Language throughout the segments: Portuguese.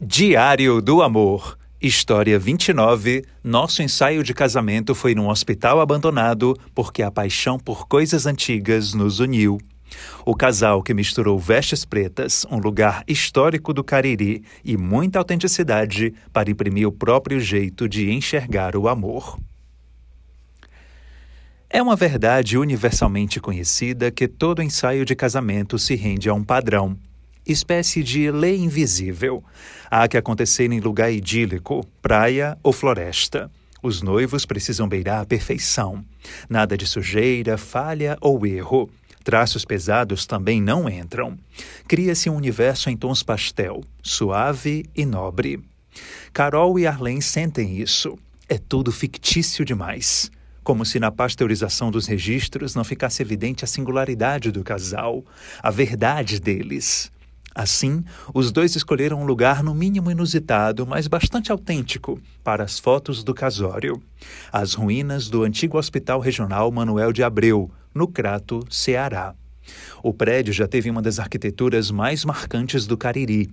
Diário do Amor. História 29. Nosso ensaio de casamento foi num hospital abandonado porque a paixão por coisas antigas nos uniu. O casal que misturou vestes pretas, um lugar histórico do Cariri e muita autenticidade para imprimir o próprio jeito de enxergar o amor. É uma verdade universalmente conhecida que todo ensaio de casamento se rende a um padrão espécie de lei invisível. Há que acontecer em lugar idílico, praia ou floresta. Os noivos precisam beirar a perfeição. Nada de sujeira, falha ou erro. Traços pesados também não entram. Cria-se um universo em tons pastel, suave e nobre. Carol e Arlen sentem isso. É tudo fictício demais. Como se na pasteurização dos registros não ficasse evidente a singularidade do casal, a verdade deles. Assim, os dois escolheram um lugar no mínimo inusitado, mas bastante autêntico, para as fotos do casório. As ruínas do antigo Hospital Regional Manuel de Abreu, no Crato, Ceará. O prédio já teve uma das arquiteturas mais marcantes do Cariri.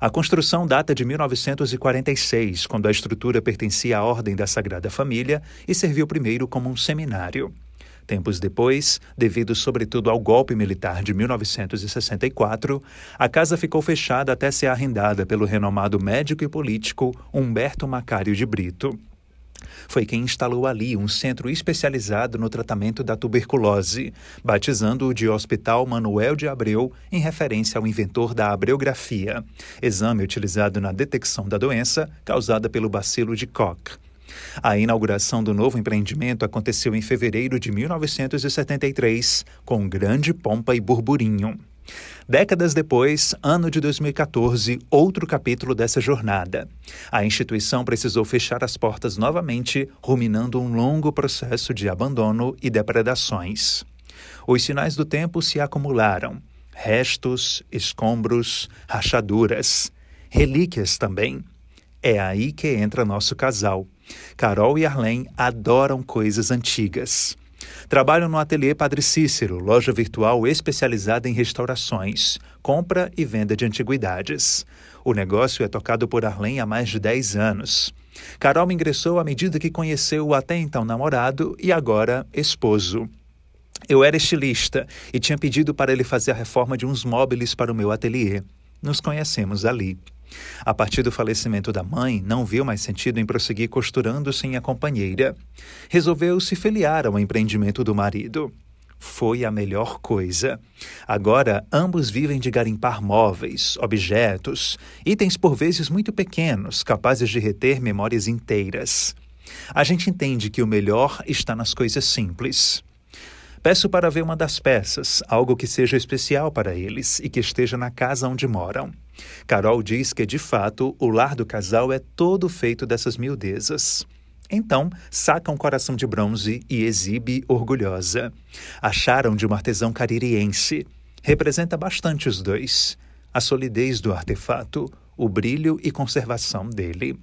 A construção data de 1946, quando a estrutura pertencia à Ordem da Sagrada Família e serviu primeiro como um seminário. Tempos depois, devido sobretudo ao golpe militar de 1964, a casa ficou fechada até ser arrendada pelo renomado médico e político Humberto Macário de Brito. Foi quem instalou ali um centro especializado no tratamento da tuberculose, batizando-o de Hospital Manuel de Abreu, em referência ao inventor da abreografia, exame utilizado na detecção da doença causada pelo bacilo de Koch. A inauguração do novo empreendimento aconteceu em fevereiro de 1973, com grande pompa e burburinho. Décadas depois, ano de 2014, outro capítulo dessa jornada. A instituição precisou fechar as portas novamente, ruminando um longo processo de abandono e depredações. Os sinais do tempo se acumularam: restos, escombros, rachaduras, relíquias também. É aí que entra nosso casal. Carol e Arlen adoram coisas antigas. Trabalham no ateliê Padre Cícero, loja virtual especializada em restaurações, compra e venda de antiguidades. O negócio é tocado por Arlen há mais de 10 anos. Carol ingressou à medida que conheceu o até então namorado e agora esposo. Eu era estilista e tinha pedido para ele fazer a reforma de uns móveis para o meu ateliê. Nos conhecemos ali. A partir do falecimento da mãe, não viu mais sentido em prosseguir costurando sem a companheira. Resolveu se filiar ao empreendimento do marido. Foi a melhor coisa. Agora, ambos vivem de garimpar móveis, objetos, itens por vezes muito pequenos, capazes de reter memórias inteiras. A gente entende que o melhor está nas coisas simples. Peço para ver uma das peças, algo que seja especial para eles e que esteja na casa onde moram. Carol diz que, de fato, o lar do casal é todo feito dessas miudezas. Então, saca um coração de bronze e exibe orgulhosa. Acharam de um artesão caririense. Representa bastante os dois. A solidez do artefato, o brilho e conservação dele.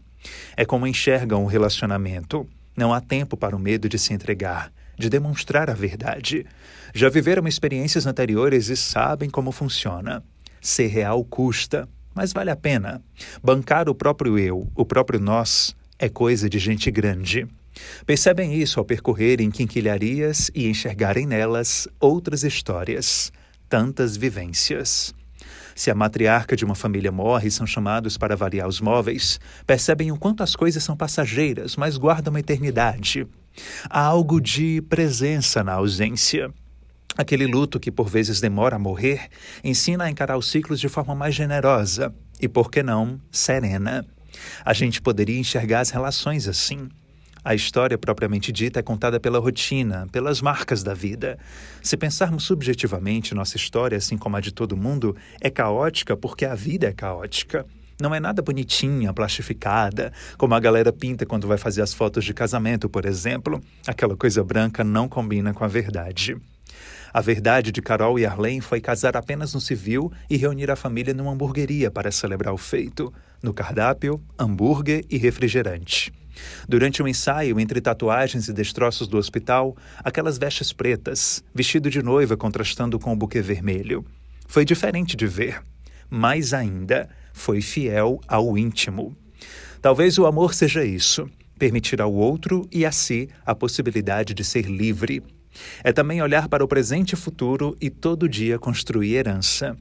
É como enxergam o relacionamento. Não há tempo para o medo de se entregar de demonstrar a verdade. Já viveram experiências anteriores e sabem como funciona. Ser real custa, mas vale a pena. Bancar o próprio eu, o próprio nós, é coisa de gente grande. Percebem isso ao percorrerem quinquilharias e enxergarem nelas outras histórias, tantas vivências. Se a matriarca de uma família morre e são chamados para avaliar os móveis, percebem o quanto as coisas são passageiras, mas guardam uma eternidade. Há algo de presença na ausência. Aquele luto que por vezes demora a morrer ensina a encarar os ciclos de forma mais generosa e, por que não, serena. A gente poderia enxergar as relações assim. A história propriamente dita é contada pela rotina, pelas marcas da vida. Se pensarmos subjetivamente, nossa história, assim como a de todo mundo, é caótica porque a vida é caótica. Não é nada bonitinha, plastificada, como a galera pinta quando vai fazer as fotos de casamento, por exemplo. Aquela coisa branca não combina com a verdade. A verdade de Carol e Arlene foi casar apenas no civil e reunir a família numa hamburgueria para celebrar o feito. No cardápio, hambúrguer e refrigerante. Durante um ensaio entre tatuagens e destroços do hospital, aquelas vestes pretas, vestido de noiva contrastando com o buquê vermelho. Foi diferente de ver mais ainda, foi fiel ao íntimo. Talvez o amor seja isso: permitir ao outro e a si a possibilidade de ser livre. É também olhar para o presente e futuro e todo dia construir herança.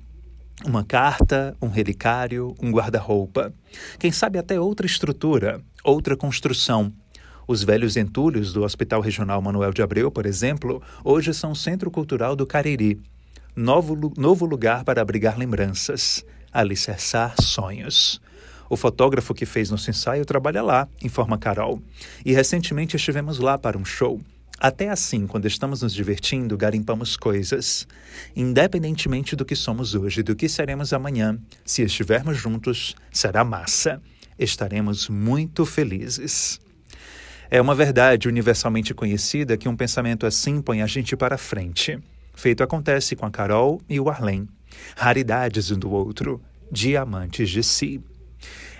Uma carta, um relicário, um guarda-roupa. Quem sabe até outra estrutura, outra construção. Os velhos entulhos do Hospital Regional Manuel de Abreu, por exemplo, hoje são o Centro Cultural do Cariri. Novo, novo lugar para abrigar lembranças, alicerçar sonhos. O fotógrafo que fez nosso ensaio trabalha lá, informa Carol. E recentemente estivemos lá para um show. Até assim, quando estamos nos divertindo, garimpamos coisas. Independentemente do que somos hoje do que seremos amanhã, se estivermos juntos, será massa. Estaremos muito felizes. É uma verdade universalmente conhecida que um pensamento assim põe a gente para frente. Feito acontece com a Carol e o Arlen. Raridades um do outro, diamantes de si.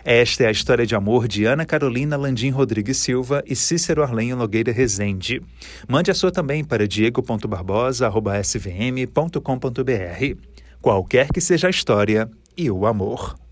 Esta é a história de amor de Ana Carolina Landim Rodrigues Silva e Cícero Arlenho Nogueira Rezende. Mande a sua também para diego.barbosa.svm.com.br. Qualquer que seja a história e o amor.